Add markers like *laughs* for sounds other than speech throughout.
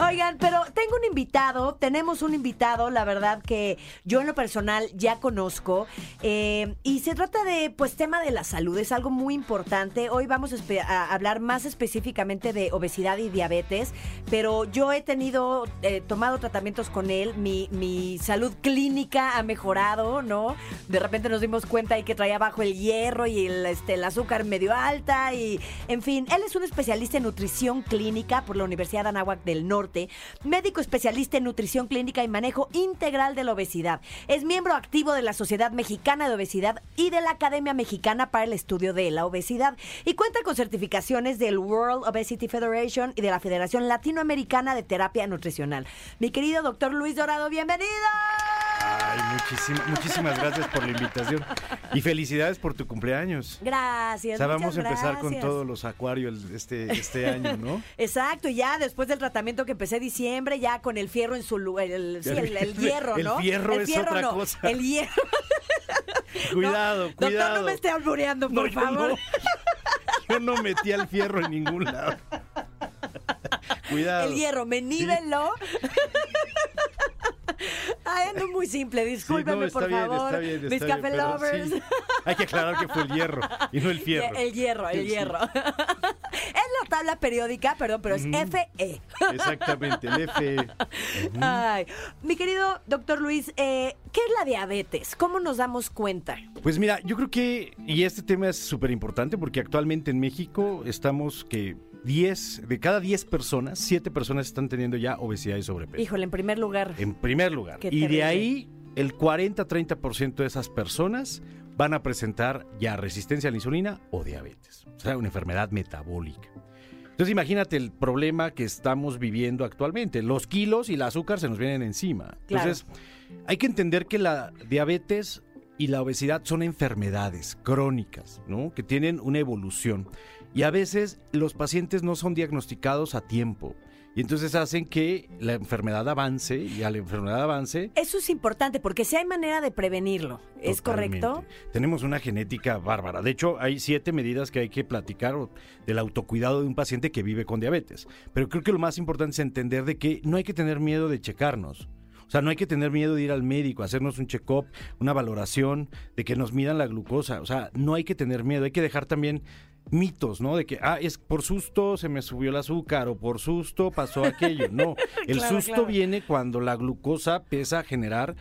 Oigan, pero tengo un invitado, tenemos un invitado, la verdad que yo en lo personal ya conozco, eh, y se trata de, pues, tema de la salud, es algo muy importante. Hoy vamos a, hablar más específicamente de obesidad y diabetes, pero yo he tenido, eh, tomado tratamientos con él, mi, mi salud clínica ha mejorado, ¿no? De repente nos dimos cuenta y que traía bajo el hierro y el, este, el azúcar medio alta, y, en fin, él es un especialista en nutrición clínica por la Universidad de Anáhuac del Norte, médico especialista en nutrición clínica y manejo integral de la obesidad. Es miembro activo de la Sociedad Mexicana de Obesidad y de la Academia Mexicana para el Estudio de la Obesidad y cuenta con certificaciones del World Obesity Federation y de la Federación Latinoamericana de Terapia Nutricional. Mi querido doctor Luis Dorado, bienvenido. Ay, muchísimas, muchísimas gracias por la invitación. Y felicidades por tu cumpleaños. Gracias. O sea, vamos a empezar con todos los acuarios este, este año, ¿no? *laughs* Exacto, y ya después del tratamiento que empecé diciembre, ya con el fierro en su lugar, el, sí, el, el *laughs* hierro, El ¿no? fierro es otra no, cosa. El hierro. *laughs* Cuidado, No, cuidado. Doctor, no me esté albureando, por No, favor. Yo no metí el fierro en ningún lado. Cuidado. El hierro, me nívelo. Muy simple, Sí, discúlpeme, no, por bien, favor. está bien, está Mis café lovers. sí, hay que aclarar que fue el hierro y no el *laughs* fierro. El hierro, el Sí. hierro. *laughs* es la tabla periódica, perdón, pero es E. FE. Exactamente, el F. *laughs* Ay, mi querido doctor Luis, eh, ¿qué es la diabetes? ¿Cómo nos damos cuenta? Pues mira, yo creo que, y este tema es súper importante porque actualmente en México estamos que 10, de cada 10 personas, 7 personas están teniendo ya obesidad y sobrepeso. Híjole, en primer lugar. En primer lugar. Qué y de ahí, el 40-30% de esas personas van a presentar ya resistencia a la insulina o diabetes. O sea, una enfermedad metabólica. Entonces imagínate el problema que estamos viviendo actualmente. Los kilos y el azúcar se nos vienen encima. Claro. Entonces, hay que entender que la diabetes y la obesidad son enfermedades crónicas, ¿no? Que tienen una evolución. Y a veces los pacientes no son diagnosticados a tiempo. Y entonces hacen que la enfermedad avance y a la enfermedad avance. Eso es importante porque si hay manera de prevenirlo, ¿es Totalmente. correcto? Tenemos una genética bárbara. De hecho, hay siete medidas que hay que platicar del autocuidado de un paciente que vive con diabetes. Pero creo que lo más importante es entender de que no hay que tener miedo de checarnos. O sea, no hay que tener miedo de ir al médico, hacernos un check-up, una valoración, de que nos midan la glucosa. O sea, no hay que tener miedo. Hay que dejar también mitos, ¿no? De que, ah, es por susto se me subió el azúcar o por susto pasó aquello. No, *laughs* el Claro, susto claro. viene cuando la glucosa empieza a generar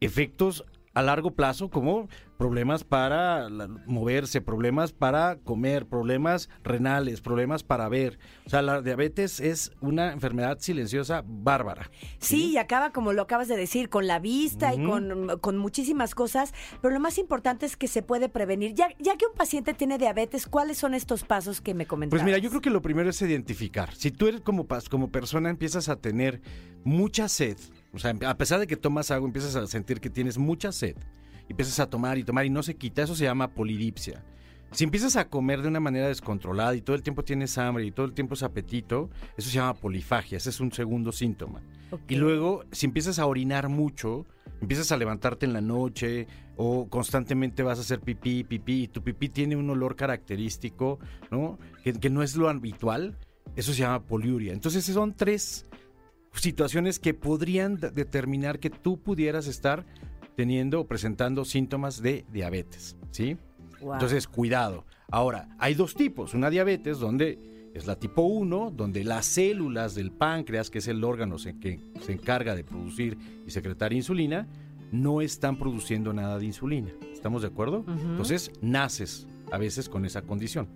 efectos a largo plazo como problemas para la- moverse, problemas para comer, problemas renales, problemas para ver. O sea, la diabetes es una enfermedad silenciosa bárbara. Sí, y acaba, como lo acabas de decir, con la vista y con, con muchísimas cosas, pero lo más importante es que se puede prevenir. Ya, ya que un paciente tiene diabetes, ¿cuáles son estos pasos que me comentabas? Pues mira, yo creo que lo primero es identificar. Si tú eres como, como persona empiezas a tener mucha sed, o sea, a pesar de que tomas agua, empiezas a sentir que tienes mucha sed, y empiezas a tomar y tomar y no se quita, eso se llama polidipsia. Si empiezas a comer de una manera descontrolada y todo el tiempo tienes hambre y todo el tiempo es apetito, eso se llama polifagia, ese es un segundo síntoma. Y luego, si empiezas a orinar mucho, empiezas a levantarte en la noche o constantemente vas a hacer pipí, pipí, y tu pipí tiene un olor característico, ¿no? Que, que no es lo habitual, eso se llama poliuria. Entonces, son tres situaciones que podrían de- determinar que tú pudieras estar teniendo o presentando síntomas de diabetes, ¿sí? Wow. Entonces, cuidado. Ahora, hay dos tipos. Una diabetes donde es la tipo 1, donde las células del páncreas, que es el órgano que se encarga de producir y secretar insulina, no están produciendo nada de insulina. ¿Estamos de acuerdo? Entonces, naces a veces con esa condición.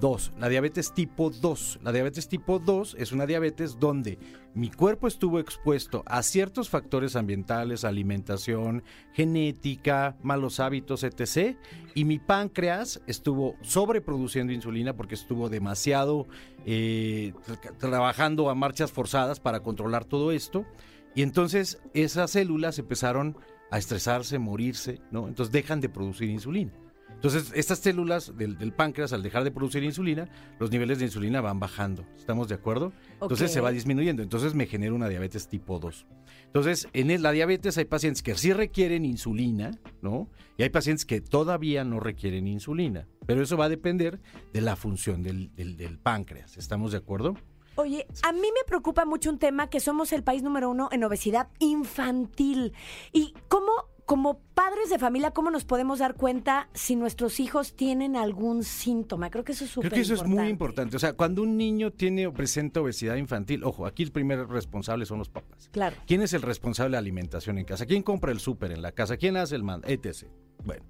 Dos, la diabetes tipo 2. La diabetes tipo 2 es una diabetes donde mi cuerpo estuvo expuesto a ciertos factores ambientales, alimentación, genética, malos hábitos, etc. Y mi páncreas estuvo sobreproduciendo insulina porque estuvo demasiado eh, tra- trabajando a marchas forzadas para controlar todo esto. Y entonces esas células empezaron a estresarse, morirse, ¿no? Entonces dejan de producir insulina. Entonces estas células del, del páncreas, al dejar de producir insulina, los niveles de insulina van bajando. ¿Estamos de acuerdo? Entonces se va disminuyendo. Entonces me genera una diabetes tipo 2. Entonces, en la diabetes hay pacientes que sí requieren insulina, ¿no? Y hay pacientes que todavía no requieren insulina. Pero eso va a depender de la función del, del- del páncreas. ¿Estamos de acuerdo? Oye, a mí me preocupa mucho un tema que somos el país número uno en obesidad infantil. ¿Y cómo, como padres de familia, cómo nos podemos dar cuenta si nuestros hijos tienen algún síntoma? Creo que eso es súper Creo que eso es muy importante. O sea, cuando un niño tiene o presenta obesidad infantil, ojo, aquí el primer responsable son los papás. Claro. ¿Quién es el responsable de la alimentación en casa? ¿Quién compra el súper en la casa? ¿Quién hace el mando? Etc. Bueno,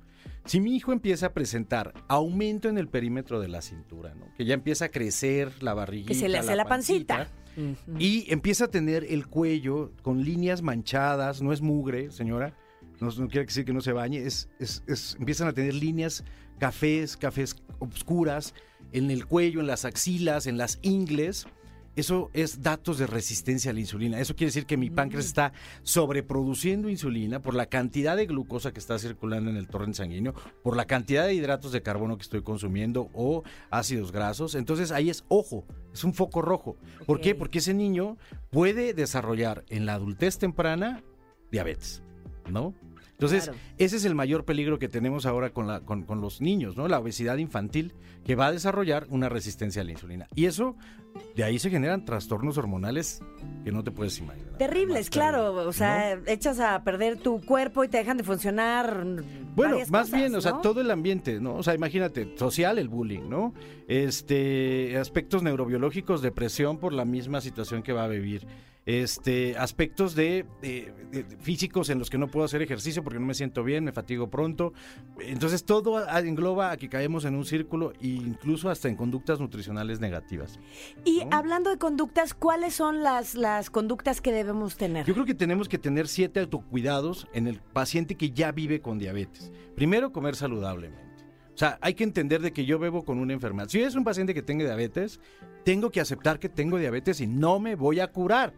si mi hijo empieza a presentar aumento en el perímetro de la cintura, ¿no? que ya empieza a crecer la barriguita, Que se le hace la pancita. y empieza a tener el cuello con líneas manchadas, no es mugre, señora, no, no quiere decir que no se bañe, es, es- es- empiezan a tener líneas cafés, cafés oscuras en el cuello, en las axilas, en las ingles. Eso es datos de resistencia a la insulina. Eso quiere decir que mi páncreas está sobreproduciendo insulina por la cantidad de glucosa que está circulando en el torrente sanguíneo, por la cantidad de hidratos de carbono que estoy consumiendo o ácidos grasos. Entonces ahí es ojo, es un foco rojo. ¿Por qué? Porque ese niño puede desarrollar en la adultez temprana diabetes, ¿no? Entonces, Claro. ese es el mayor peligro que tenemos ahora con, la, con, con los niños, ¿no? La obesidad infantil que va a desarrollar una resistencia a la insulina. Y eso, de ahí se generan trastornos hormonales que no te puedes imaginar. Terribles, claro. O sea, echas a perder tu cuerpo y te dejan de funcionar. Bueno, más cosas, bien, o sea, todo el ambiente, ¿no? O sea, imagínate, social el bullying, ¿no? Este, aspectos neurobiológicos, depresión por la misma situación que va a vivir. Este, aspectos de, de- de- de físicos en los que no puedo hacer ejercicio porque no me siento bien, me fatigo pronto. Entonces, todo engloba a que caemos en un círculo e incluso hasta en conductas nutricionales negativas. Y ¿no? hablando de conductas, ¿cuáles son las, las conductas que debemos tener? Yo creo que tenemos que tener siete autocuidados en el paciente que ya vive con diabetes. Primero, comer saludablemente. O sea, hay que entender de que yo bebo con una enfermedad. Si es un paciente que tenga diabetes, tengo que aceptar que tengo diabetes y no me voy a curar.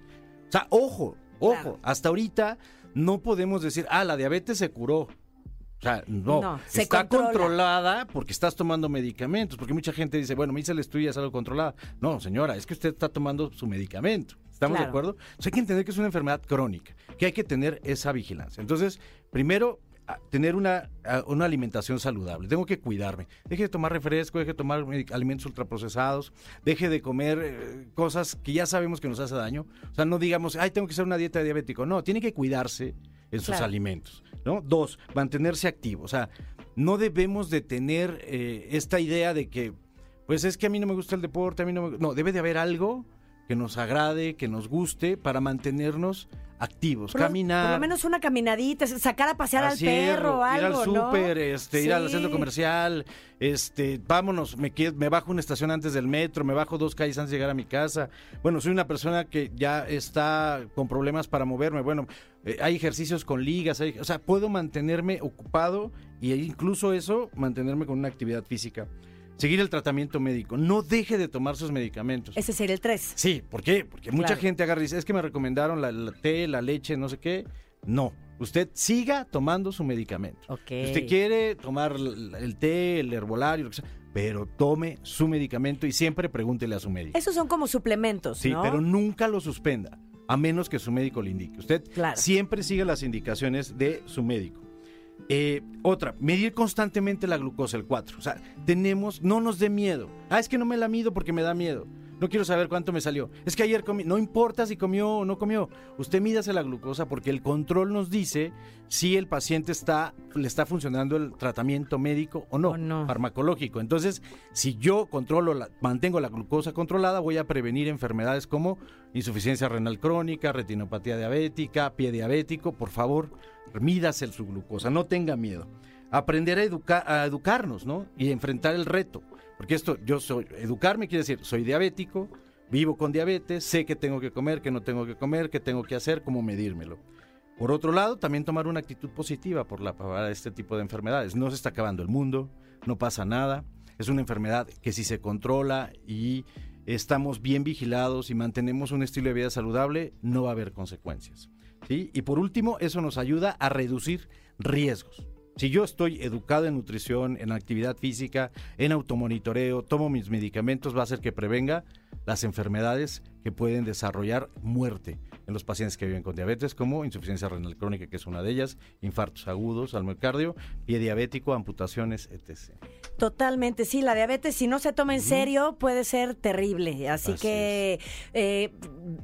O sea, ojo, ojo, Claro. hasta ahorita no podemos decir, ah, la diabetes se curó. O sea, no, No, se está controla. controlada porque estás tomando medicamentos, porque mucha gente dice, bueno, me hice el estudio y es algo controlada. No, señora, es que usted está tomando su medicamento. ¿Estamos de acuerdo? Entonces hay que entender que es una enfermedad crónica, que hay que tener esa vigilancia. Entonces, primero, tener una, una alimentación saludable. Tengo que cuidarme. Deje de tomar refresco, deje de tomar alimentos ultraprocesados, deje de comer eh, cosas que ya sabemos que nos hace daño. O sea, no digamos, ay, tengo que hacer una dieta de diabético. No, tiene que cuidarse en sus Claro. alimentos. ¿no? Dos, mantenerse activo. O sea, no debemos de tener eh, esta idea de que, pues es que a mí no me gusta el deporte, a mí no me... No, debe de haber algo que nos agrade, que nos guste para mantenernos activos, Por caminar. Por lo menos una caminadita, sacar a pasear al perro, ir algo, al ¿no? súper, este, ir al centro comercial, este, vámonos, me, me bajo una estación antes del metro, me bajo dos calles antes de llegar a mi casa. Bueno, soy una persona que ya está con problemas para moverme. Bueno, eh, hay ejercicios con ligas, hay- o sea, puedo mantenerme ocupado y incluso eso, mantenerme con una actividad física. Seguir el tratamiento médico. No deje de tomar sus medicamentos. Ese sería el 3. Sí, ¿por qué? Porque mucha Claro. gente agarra y dice, es que me recomendaron la, la té, la leche, no sé qué. No, usted siga tomando su medicamento. Ok. Si Usted quiere tomar el, el té, el herbolario, lo que sea, pero tome su medicamento y siempre pregúntele a su médico. Esos son como suplementos, Sí, ¿no? pero nunca lo suspenda, a menos que su médico le indique. Usted Claro. siempre siga las indicaciones de su médico. Eh, otra, medir constantemente la glucosa, el 4. O sea, tenemos, no nos dé miedo. Ah, es que no me la mido porque me da miedo. No quiero saber cuánto me salió. Es que ayer comí, no importa si comió o no comió. Usted mídase la glucosa porque el control nos dice si el paciente está, le está funcionando el tratamiento médico o no, no. farmacológico. Entonces, si yo controlo, la, mantengo la glucosa controlada, voy a prevenir enfermedades como insuficiencia renal crónica, retinopatía diabética, pie diabético. Por favor, mídase su glucosa, no tenga miedo. Aprender a, educar, a educarnos, ¿no? Y enfrentar el reto. Porque esto, yo soy, educarme quiere decir, soy diabético, vivo con diabetes, sé que tengo que comer, que no tengo que comer, qué tengo que hacer, cómo medírmelo. Por otro lado, también tomar una actitud positiva por la, para este tipo de enfermedades. No se está acabando el mundo, no pasa nada. Es una enfermedad que si se controla y estamos bien vigilados y mantenemos un estilo de vida saludable, no va a haber consecuencias. ¿sí? Y por último, eso nos ayuda a reducir riesgos. Si yo estoy educado en nutrición, en actividad física, en automonitoreo, tomo mis medicamentos, va a hacer que prevenga las enfermedades que pueden desarrollar muerte en los pacientes que viven con diabetes, como insuficiencia renal crónica, que es una de ellas, infartos agudos al miocardio, pie diabético, amputaciones, etc. Totalmente, sí, la diabetes si no se toma en serio puede ser terrible, así, Así que eh,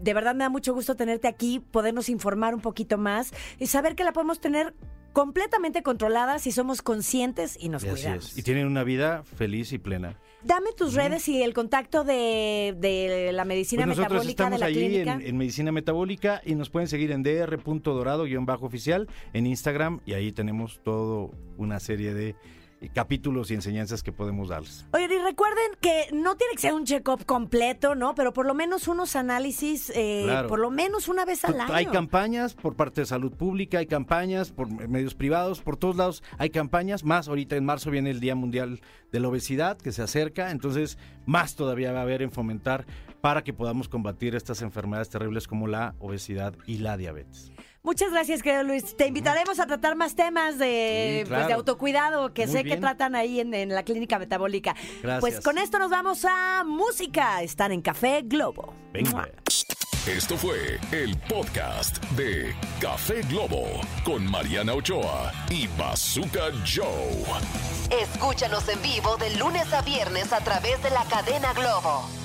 de verdad me da mucho gusto tenerte aquí, podernos informar un poquito más y saber que la podemos tener completamente controlada si somos conscientes y nos Y así cuidamos. es. Y tienen una vida feliz y plena. Dame tus redes y el contacto de, de la medicina Pues nosotros metabólica de estamos la ahí clínica. en, en Medicina Metabólica y nos pueden seguir en dr.dorado-oficial en Instagram y ahí tenemos todo una serie de capítulos y enseñanzas que podemos darles. Oye, y recuerden que no tiene que ser un check-up completo, ¿no? Pero por lo menos unos análisis, eh, Claro. por lo menos una vez al año. Hay campañas por parte de salud pública, hay campañas por medios privados, por todos lados hay campañas, más ahorita en marzo viene el Día Mundial de la Obesidad que se acerca, entonces más todavía va a haber en fomentar para que podamos combatir estas enfermedades terribles como la obesidad y la diabetes. Muchas gracias, querido Luis. Te invitaremos a tratar más temas de, Sí, pues, de autocuidado que Muy sé que tratan ahí en, en la clínica metabólica. Gracias. Pues con esto nos vamos a música. Están en Café Globo. Venga. Esto fue el podcast de Café Globo con Mariana Ochoa y Bazooka Joe. Escúchanos en vivo de lunes a viernes a través de la cadena Globo.